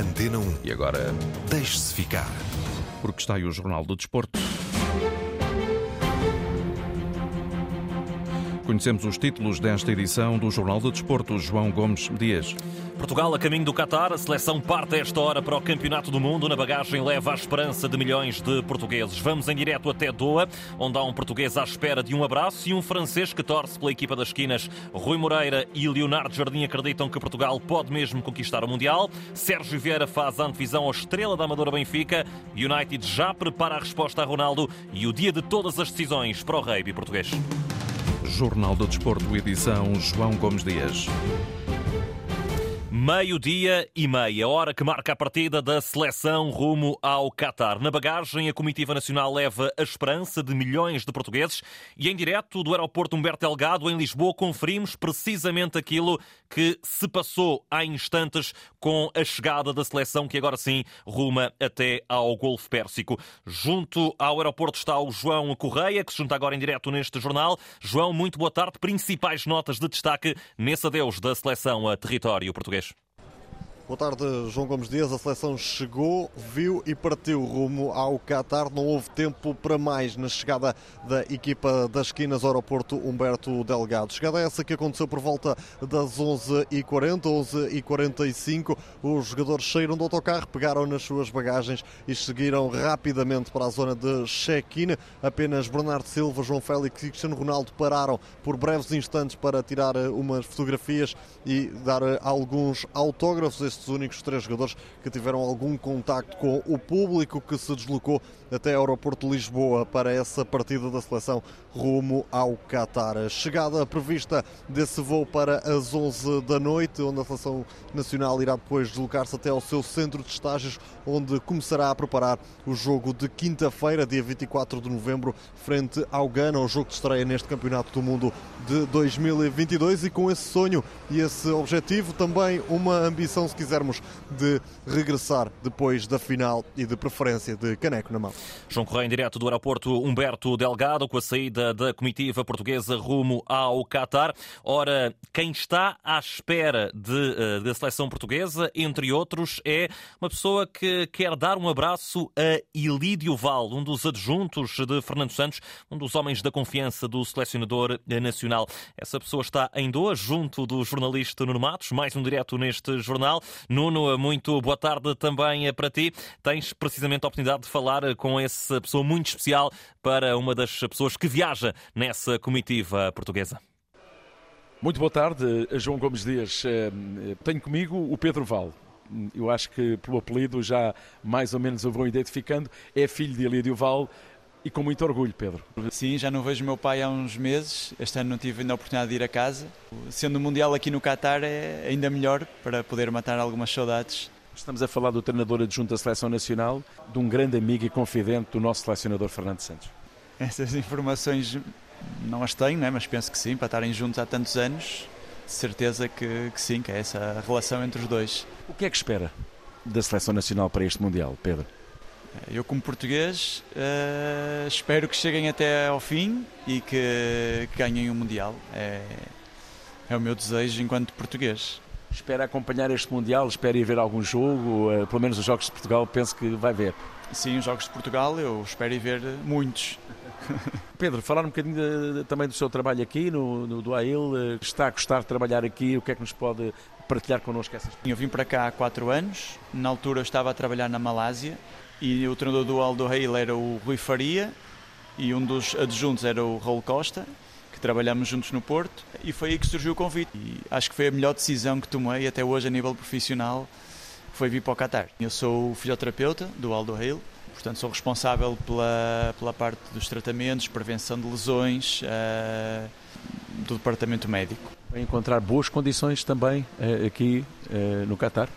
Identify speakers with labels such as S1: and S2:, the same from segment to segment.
S1: Antena 1.
S2: E agora,
S1: Deixe-se ficar.
S2: porque está aí o Jornal do Desporto. Conhecemos os títulos desta edição do Jornal do Desporto. João Gomes Dias.
S3: Portugal a caminho do Qatar, a seleção parte a esta hora para o Campeonato do Mundo. Na bagagem leva a esperança de milhões de portugueses. Vamos em direto até Doha, onde há um português à espera de um abraço e um francês que torce pela equipa das esquinas. Rui Moreira e Leonardo Jardim acreditam que Portugal pode mesmo conquistar o Mundial. Sérgio Vieira faz a antevisão ao Estrela da Amadora Benfica. United já prepara a resposta a Ronaldo e o dia de todas as decisões para o rugby português.
S2: Jornal do Desporto, edição João Gomes Dias.
S3: Meio-dia e meia, hora que marca a partida da seleção rumo ao Qatar. Na bagagem, a comitiva nacional leva a esperança de milhões de portugueses e em direto do aeroporto Humberto Delgado, em Lisboa, conferimos precisamente aquilo que se passou há instantes com a chegada da seleção que agora sim ruma até ao Golfo Pérsico. Junto ao aeroporto está o João Correia, que se junta agora em direto neste jornal. João, muito boa tarde. Principais notas de destaque nesse adeus da seleção a território português.
S4: Boa tarde, João Gomes Dias. A seleção chegou, viu e partiu rumo ao Qatar. Não houve tempo para mais na chegada da equipa das esquinas ao aeroporto Humberto Delgado. Chegada essa que aconteceu por volta das 11h40, 11h45. Os jogadores saíram do autocarro, pegaram nas suas bagagens e seguiram rapidamente para a zona de check-in. Apenas Bernardo Silva, João Félix e Cristiano Ronaldo pararam por breves instantes para tirar eh, umas fotografias e dar eh, alguns autógrafos estes únicos três jogadores que tiveram algum contacto com o público que se deslocou até ao aeroporto de Lisboa para essa partida da seleção rumo ao Qatar. A chegada prevista desse voo para as 11 da noite, onde a seleção nacional irá depois deslocar-se até ao seu centro de estágios, onde começará a preparar o jogo de quinta-feira, dia 24 de novembro, frente ao Ghana, o jogo de estreia neste Campeonato do Mundo de 2022 e com esse sonho e esse objetivo também uma ambição, se quisermos, de regressar depois da final e de preferência de caneco na mão.
S3: João Correia, em direto do aeroporto Humberto Delgado, com a saída da comitiva portuguesa rumo ao Qatar. Ora, quem está à espera de, eh, da seleção portuguesa, entre outros, é uma pessoa que quer dar um abraço a Ilídio Val, um dos adjuntos de Fernando Santos, um dos homens da confiança do selecionador nacional. Essa pessoa está em Doha, junto do jornalista Nuno Matos, mais um direto neste jornal. Nuno, muito boa tarde também para ti. Tens precisamente a oportunidade de falar com essa pessoa muito especial para uma das pessoas que viaja nessa comitiva portuguesa.
S5: Muito boa tarde, João Gomes Dias. Eh, Tenho comigo o Pedro Val. Eu acho que pelo apelido já mais ou menos o vão identificando. É filho de Elídio Val e com muito orgulho, Pedro.
S6: Sim, já não vejo o meu pai há uns meses. Este ano não tive ainda a oportunidade de ir a casa. Sendo o Mundial aqui no Qatar é ainda melhor para poder matar algumas saudades.
S5: Estamos a falar do treinador adjunto da Seleção Nacional, de um grande amigo e confidente do nosso selecionador Fernando Santos.
S6: Essas informações não as tenho, né? mas penso que sim, para estarem juntos há tantos anos, certeza que, que sim, que é essa relação entre os dois.
S5: O que é que espera da Seleção Nacional para este Mundial, Pedro?
S6: Eu, como português, eh, espero que cheguem até ao fim e que, que ganhem o Mundial. É, é o meu desejo enquanto português.
S5: Espera acompanhar este Mundial, espera ir ver algum jogo, eh, pelo menos os Jogos de Portugal, penso que vai ver.
S6: Sim, os Jogos de Portugal eu espero ir ver muitos.
S5: Pedro, falar um bocadinho de- de- também do seu trabalho aqui no, no do AIL, eh, está a gostar de trabalhar aqui, o que é que nos pode partilhar connosco essas
S6: Eu vim para cá há quatro anos, na altura eu estava a trabalhar na Malásia e o treinador do Aldo Rail era o Rui Faria e um dos adjuntos era o Raul Costa, que trabalhamos juntos no Porto e foi aí que surgiu o convite. E acho que foi a melhor decisão que tomei até hoje a nível profissional, foi vir para o Qatar. Eu sou fisioterapeuta do Aldo Rail, portanto sou responsável pela, pela parte dos tratamentos, prevenção de lesões, eh, do departamento médico.
S5: Vai encontrar boas condições também eh, aqui eh, no Qatar.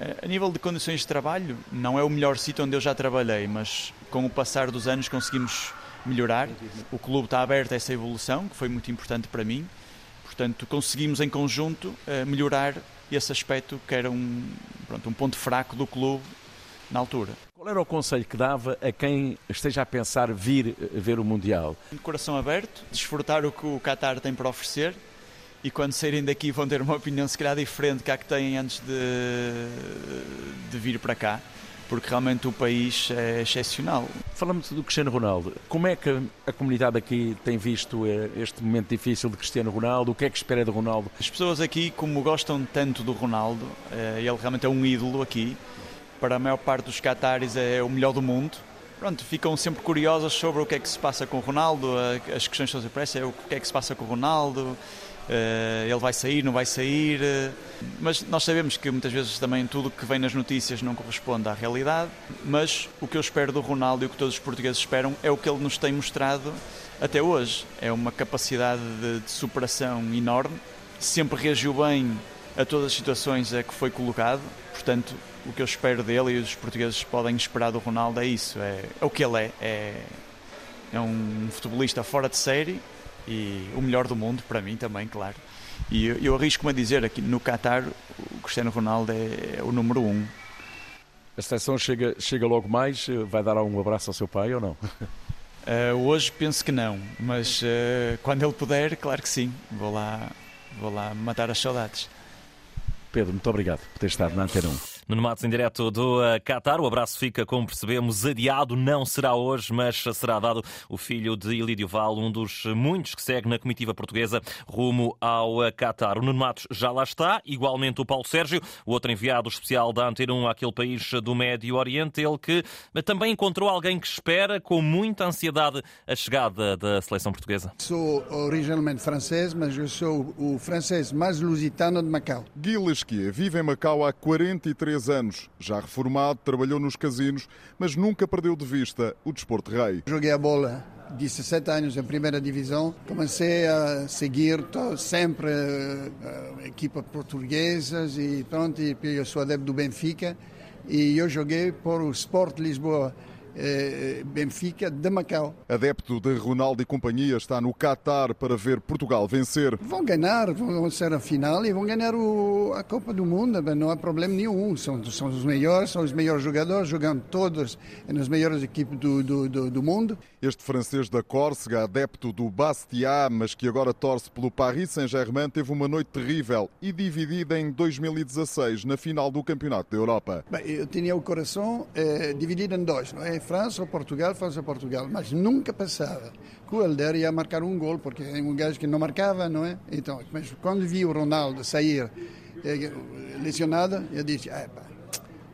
S6: Eh, A nível de condições de trabalho, não é o melhor sítio onde eu já trabalhei, mas com o passar dos anos conseguimos melhorar. O clube está aberto a essa evolução, que foi muito importante para mim. Portanto, conseguimos em conjunto melhorar esse aspecto que era um, pronto, um ponto fraco do clube na altura.
S5: Qual era o conselho que dava a quem esteja a pensar vir eh, ver o Mundial?
S6: De coração aberto, desfrutar o que o Qatar tem para oferecer e quando saírem daqui vão ter uma opinião se calhar diferente que a que têm antes de, de vir para cá, porque realmente o país é excepcional.
S5: Falamos do Cristiano Ronaldo. Como é que a comunidade aqui tem visto eh, este momento difícil de Cristiano Ronaldo? O que é que espera de Ronaldo?
S6: As pessoas aqui, como gostam tanto do Ronaldo, eh, ele realmente é um ídolo aqui. Para a maior parte dos cataris é o melhor do mundo. Pronto, ficam sempre curiosas sobre o que é que se passa com o Ronaldo, as questões que se é o que é que se passa com o Ronaldo, Uh, ele vai sair, não vai sair. Uh, mas nós sabemos que muitas vezes também tudo que vem nas notícias não corresponde à realidade. Mas o que eu espero do Ronaldo e o que todos os portugueses esperam é o que ele nos tem mostrado até hoje. É uma capacidade de, de superação enorme. Sempre reagiu bem a todas as situações a que foi colocado. Portanto, o que eu espero dele e os portugueses podem esperar do Ronaldo é isso. É, é o que ele é. é. É um futebolista fora de série e o melhor do mundo, para mim também, claro. E eu, eu arrisco-me a dizer aqui no Qatar o Cristiano Ronaldo é, é, o número um.
S5: A seleção chega, chega logo mais, vai dar um abraço ao seu pai ou não?
S6: Uh, hoje penso que não, mas uh, quando ele puder, claro que sim, vou lá, vou lá matar as saudades.
S5: Pedro, muito obrigado por ter estado na Antena 1.
S3: Nuno Matos em direto do uh, Qatar. O abraço fica, como percebemos, adiado. Não será hoje, mas será dado o filho de Ilídio Val, um dos muitos que segue na comitiva portuguesa rumo ao uh, Qatar. O Nuno Matos já lá está, igualmente o Paulo Sérgio, o outro enviado especial da Antena 1 àquele país do Médio Oriente, ele que também encontrou alguém que espera com muita ansiedade a chegada da seleção portuguesa.
S1: Sou originalmente francês, mas eu sou o francês mais lusitano de Macau.
S7: Lesquier vive em Macau há 43 anos. Já reformado, trabalhou nos casinos, mas nunca perdeu de vista o desporto rei.
S1: Joguei a bola 17 anos em primeira divisão. Comecei a seguir sempre a eh, equipa portuguesas e pronto, e eu sou adepto do Benfica e eu joguei por o Sport Lisboa Benfica de Macau.
S7: Adepto de Ronaldo e companhia está no Qatar para ver Portugal vencer.
S1: Vão ganhar, vão ser a final e vão ganhar o, a Copa do Mundo, não há problema nenhum. São, são os melhores, são os melhores jogadores, jogando todos nas melhores equipes do, do, do, do mundo.
S7: Este francês da Córcega, adepto do Bastia, mas que agora torce pelo Paris Saint-Germain, teve uma noite terrível e dividida em 2016, na final do Campeonato da Europa.
S1: Bem, eu tinha o coração eh, dividido em dois, não é? França ou Portugal, França ou Portugal, mas nunca passava o Helder ia marcar um gol, porque é um gajo que não marcava, não é? Então, mas quando vi o Ronaldo sair eh, lesionado, eu disse, ah, pá,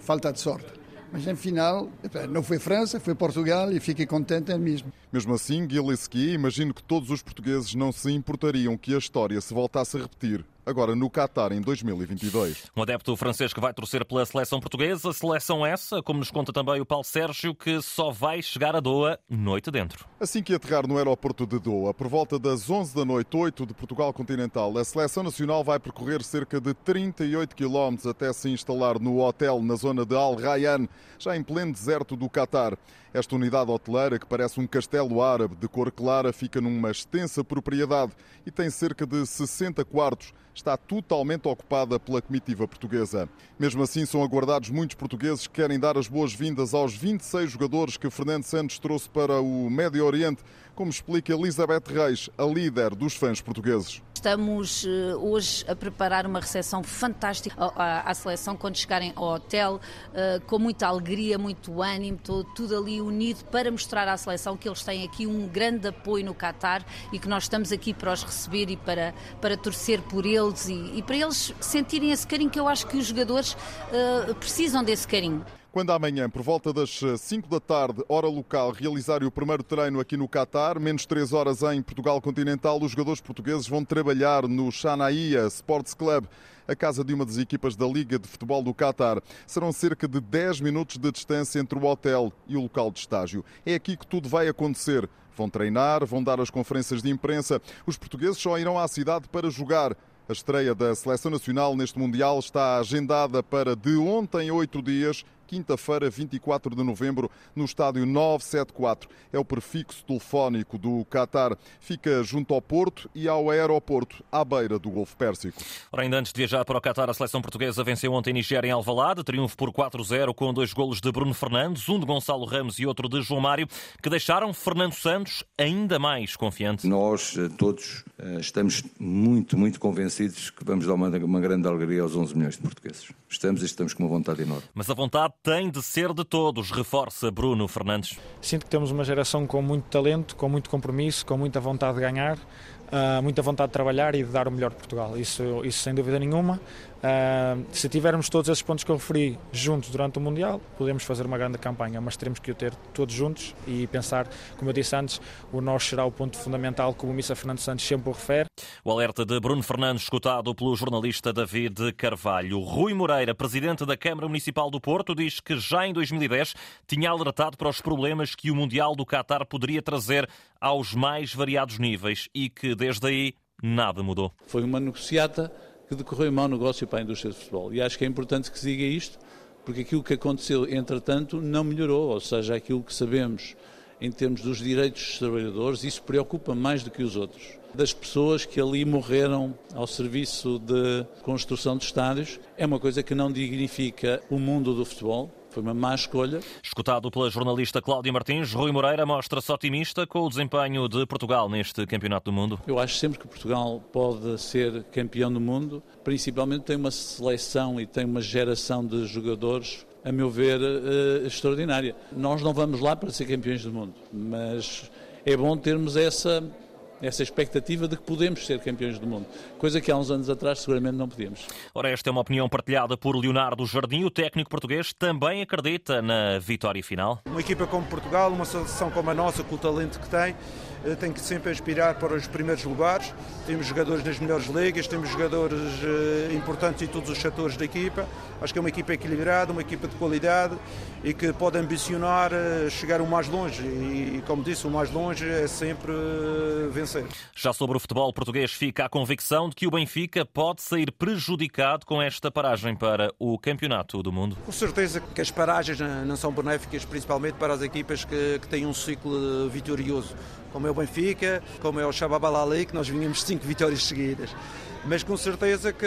S1: falta de sorte. Mas no final, não foi França, foi Portugal e fiquei contente mesmo.
S7: Mesmo assim, Gillespie, imagino que todos os portugueses não se importariam que a história se voltasse a repetir agora no Qatar em 2022.
S3: Um adepto francês que vai torcer pela seleção portuguesa, seleção essa, como nos conta também o Paulo Sérgio, que só vai chegar a Doha noite dentro.
S7: Assim que aterrar no aeroporto de Doha, por volta das 11 da noite, 8 de Portugal continental, a seleção nacional vai percorrer cerca de 38 quilómetros até se instalar no hotel na zona de Al Rayyan, já em pleno deserto do Qatar. Esta unidade hoteleira, que parece um castelo árabe de cor clara, fica numa extensa propriedade e tem cerca de 60 quartos está totalmente ocupada pela comitiva portuguesa. Mesmo assim, são aguardados muitos portugueses que querem dar as boas-vindas aos 26 jogadores que Fernando Santos trouxe para o Médio Oriente, como explica Elizabeth Reis, a líder dos fãs portugueses.
S8: Estamos eh, hoje a preparar uma recepção fantástica à, seleção quando chegarem ao hotel, eh, com muita alegria, muito ânimo, tudo ali unido para mostrar à seleção que eles têm aqui um grande apoio no Qatar e que nós estamos aqui para os receber e para, para torcer por eles e, e para eles sentirem esse carinho que eu acho que os jogadores uh, precisam desse carinho.
S7: Quando amanhã, por volta das 5 da tarde, hora local, realizarem o primeiro treino aqui no Qatar, menos 3 horas em Portugal continental, os jogadores portugueses vão trabalhar no Shanaia Sports Club, a casa de uma das equipas da Liga de Futebol do Qatar. Serão cerca de 10 minutos de distância entre o hotel e o local de estágio. É aqui que tudo vai acontecer. Vão treinar, vão dar as conferências de imprensa. Os portugueses só irão à cidade para jogar. A estreia da Seleção Nacional neste Mundial está agendada para de ontem a oito dias, quinta-feira, 24 de novembro, no estádio 974. É o prefixo telefónico do Qatar. Fica junto ao Porto e ao aeroporto, à beira do Golfo Pérsico.
S3: Ora, ainda antes de viajar para o Qatar, a seleção portuguesa venceu ontem Nigéria em Alvalade, triunfo por 4-0 com dois golos de Bruno Fernandes, um de Gonçalo Ramos e outro de João Mário, que deixaram Fernando Santos ainda mais confiante.
S9: Nós eh, todos eh, estamos muito, muito convencidos que vamos dar uma, uma grande alegria aos 11 milhões de portugueses. Estamos e estamos com uma vontade enorme.
S3: Mas a vontade tem de ser de todos, reforça Bruno Fernandes.
S10: Sinto que temos uma geração com muito talento, com muito compromisso, com muita vontade de ganhar, uh, muita vontade de trabalhar e de dar o melhor de Portugal. Isso, isso sem dúvida nenhuma. Uh, se tivermos todos esses pontos que eu referi juntos durante o Mundial, podemos fazer uma grande campanha, mas teremos que o ter todos juntos e pensar, como eu disse antes, o nós será o ponto fundamental, como o Missa Fernando Santos sempre o refere.
S3: O alerta de Bruno Fernandes, escutado pelo jornalista David Carvalho. Rui Moreira, presidente da Câmara Municipal do Porto, diz que já em 2010 tinha alertado para os problemas que o Mundial do Qatar poderia trazer aos mais variados níveis e que desde aí nada mudou.
S11: Foi uma negociata que decorreu um mau negócio para a indústria de futebol. E acho que é importante que se diga isto, porque aquilo que aconteceu, entretanto, não melhorou, ou seja, aquilo que sabemos em termos dos direitos dos trabalhadores, isso preocupa mais do que os outros. Das pessoas que ali morreram ao serviço de construção de estádios, é uma coisa que não dignifica o mundo do futebol, foi uma má escolha.
S3: Escutado pela jornalista Cláudia Martins, Rui Moreira mostra-se otimista com o desempenho de Portugal neste Campeonato do Mundo.
S11: Eu acho sempre que Portugal pode ser campeão do mundo, principalmente tem uma seleção e tem uma geração de jogadores a meu ver, uh, extraordinária. Nós não vamos lá para ser campeões do mundo, mas é bom termos essa essa expectativa de que podemos ser campeões do mundo, coisa que há uns anos atrás seguramente não podíamos.
S3: Ora, esta é uma opinião partilhada por Leonardo Jardim, o técnico português também acredita na vitória final.
S12: Uma equipa como Portugal, uma seleção como a nossa, com o talento que tem, eh, tem que sempre aspirar para os primeiros lugares. Temos jogadores nas melhores ligas, temos jogadores eh, importantes em todos os setores da equipa. Acho que é uma equipa equilibrada, uma equipa de qualidade e que pode ambicionar eh, chegar o mais longe. E, como disse, o mais longe é sempre vencer.
S3: Já sobre o futebol português, fica a convicção de que o Benfica pode sair prejudicado com esta paragem para o Campeonato do Mundo.
S12: Com certeza que as paragens não são benéficas, principalmente para as equipas que, que têm um ciclo vitorioso como é o Benfica, como é o Shababalali, que nós vinhamos cinco vitórias seguidas. Mas com certeza que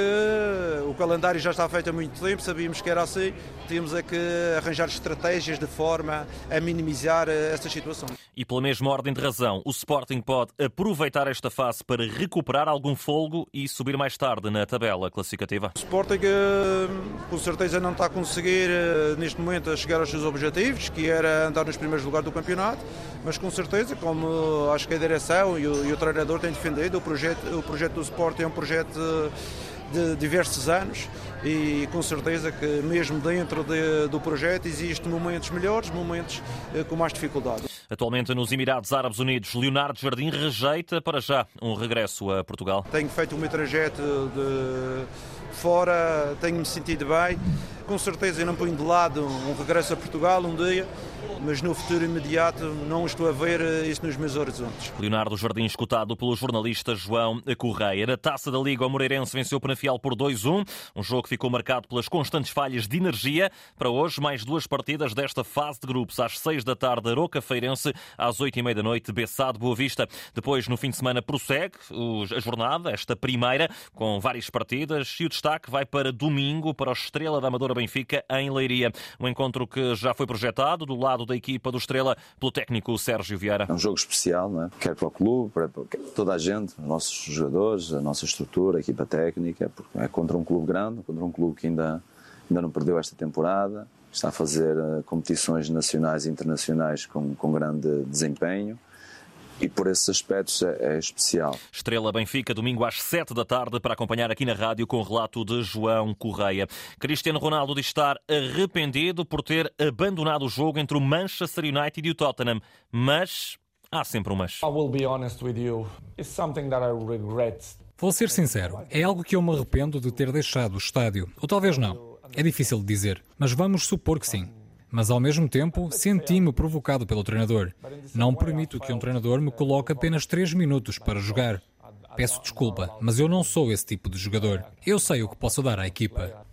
S12: o calendário já está feito há muito tempo, sabíamos que era assim, tínhamos é que arranjar estratégias de forma a minimizar eh, essas situações.
S3: E pela mesma ordem de razão, o Sporting pode aproveitar esta fase para recuperar algum folgo e subir mais tarde na tabela classificativa.
S12: O Sporting eh, com certeza não está a conseguir eh, neste momento a chegar aos seus objetivos, que era andar nos primeiros lugares do campeonato, mas com certeza, como acho que a direção e o, e o treinador têm defendido, o projeto, o projeto do Sporting é um projeto de diversos anos e com certeza que mesmo dentro de, do projeto existem momentos melhores, momentos eh, com mais dificuldade.
S3: Atualmente nos Emirados Árabes Unidos, Leonardo Jardim rejeita para já um regresso a Portugal.
S12: Tenho feito o meu trajeto de fora, tenho-me sentido bem. Com certeza eu não ponho de lado um regresso a Portugal um dia, mas no futuro imediato não estou a ver eh, isso nos meus horizontes.
S3: Leonardo Jardim, escutado pelo jornalista João Correia. Na taça da Liga, o Moreirense venceu o Penafiel por 2-1, um jogo que ficou marcado pelas constantes falhas de energia. Para hoje, mais duas partidas desta fase de grupos. Às 6 da tarde, Aroca Feirense, às 8 e meia da noite, Bessado Boa Vista. Depois, no fim de semana, prossegue a jornada, esta primeira, com várias partidas, e o destaque vai para domingo, para o Estrela da Amadora Benfica, em Leiria. Um encontro que já foi projetado do lado da equipa do Estrela pelo técnico Sérgio Vieira.
S9: É um jogo especial, não é? quer para o clube, para toda a gente, os nossos jogadores, a nossa estrutura, a equipa técnica, porque é contra um clube grande, contra um clube que ainda, ainda não perdeu esta temporada, está a fazer eh, competições nacionais e internacionais com, com grande desempenho e por esses aspectos é, é, especial.
S3: Estrela Benfica, domingo às 7 da tarde, para acompanhar aqui na rádio com o relato de João Correia. Cristiano Ronaldo diz estar arrependido por ter abandonado o jogo entre o Manchester United e o Tottenham, mas há sempre um mas.
S13: Vou ser sincero, é algo que eu me arrependo de ter deixado o estádio, ou talvez não. É difícil de dizer, mas vamos supor que sim mas ao mesmo tempo senti-me provocado pelo treinador. Não permito que um treinador me coloque apenas 3 minutos para jogar. Peço desculpa, mas eu não sou esse tipo de jogador. Eu sei o que posso dar à equipa.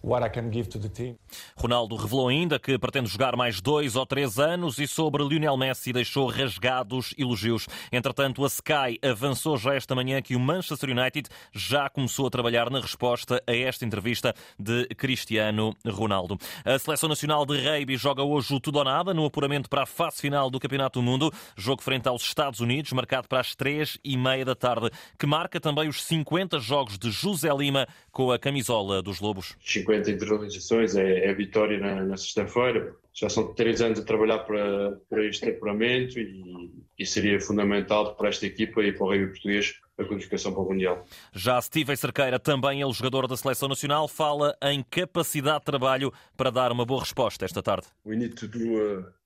S3: Ronaldo revelou ainda que pretende jogar mais dois ou três anos e sobre Lionel Messi deixou rasgados elogios. Entretanto, a Sky avançou já esta manhã que o Manchester United já começou a trabalhar na resposta a esta entrevista de Cristiano Ronaldo. A Seleção Nacional de Rugby joga hoje o tudo ou nada no apuramento para a fase final do Campeonato do Mundo. Jogo frente aos Estados Unidos, marcado para as três e meia da tarde, que marca também os 50 jogos de José Lima com a camisola dos Lobos.
S14: 50 internalizações é, é vitória na, na sexta-feira. Já são três anos a trabalhar para, para este apuramento e, e seria fundamental para esta equipa e para o rugby português a qualificação para o Mundial.
S3: Já Steven Cerqueira, também ele jogador da Seleção Nacional, fala em capacidade de trabalho para dar uma boa resposta esta tarde.
S14: We need to do uh,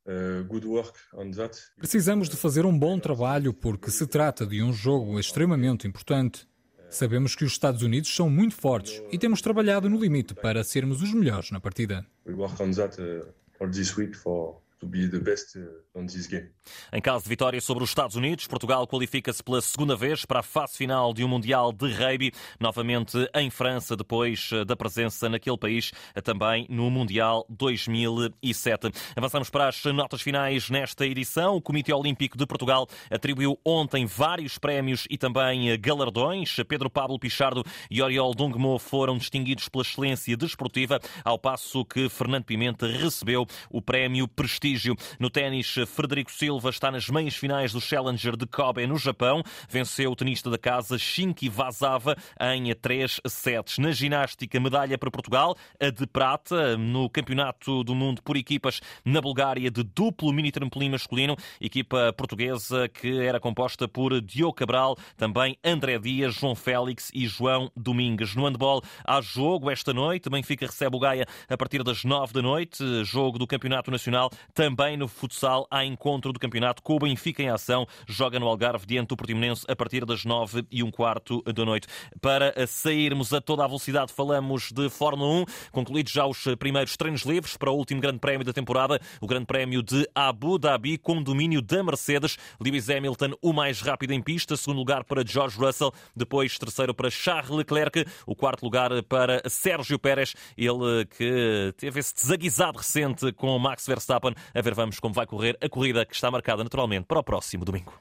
S13: Precisamos de fazer um bom trabalho porque se trata de um jogo extremamente importante. Sabemos que os Estados Unidos são muito fortes e temos trabalhado no limite para sermos os melhores na partida.
S14: We work on that uh, all this week for to be the best uh, on this game.
S3: Em caso de vitória sobre os Estados Unidos, Portugal qualifica-se pela segunda vez para a fase final de um Mundial de Rugby, novamente em França, depois uh, da presença naquele país uh, também no Mundial 2007. Avançamos para as notas finais nesta edição. O Comitê Olímpico de Portugal atribuiu ontem vários prémios e também galardões. Pedro Pablo Pichardo e Oriol Dongmo foram distinguidos pela excelência desportiva, ao passo que Fernando Pimenta recebeu o prémio Prestígio prestígio. No ténis, Frederico Silva está nas meias finais do Challenger de Kobe, no Japão. Venceu o tenista da casa Shinki Vazava em 3 sets. Na ginástica, medalha para Portugal, a de prata no Campeonato do Mundo por equipas na Bulgária de duplo mini trampolim masculino. Equipa portuguesa que era composta por Diogo Cabral, também André Dias, João Félix e João Domingues. No handball, há jogo esta noite. Benfica recebe o Gaia a partir das 9 da noite. Jogo do Campeonato Nacional também no futsal, há encontro do campeonato com o Benfica em ação. Joga no Algarve diante do Portimonense a partir das nove e um quarto da noite. Para sairmos a toda a velocidade, falamos de Fórmula 1. Concluídos já os primeiros treinos livres para o último grande prémio da temporada, o grande prémio de Abu Dhabi, com domínio da Mercedes. Lewis Hamilton, o mais rápido em pista. Segundo lugar para George Russell. Depois, terceiro para Charles Leclerc. O quarto lugar para Sérgio Pérez. Ele que teve esse desaguisado recente com Max Verstappen a ver, vamos como vai correr a corrida que está marcada naturalmente para o próximo domingo.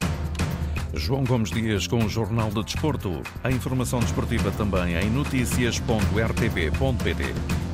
S2: João Gomes Dias com o Jornal de Desporto. A informação desportiva também em notícias.rtp.pt.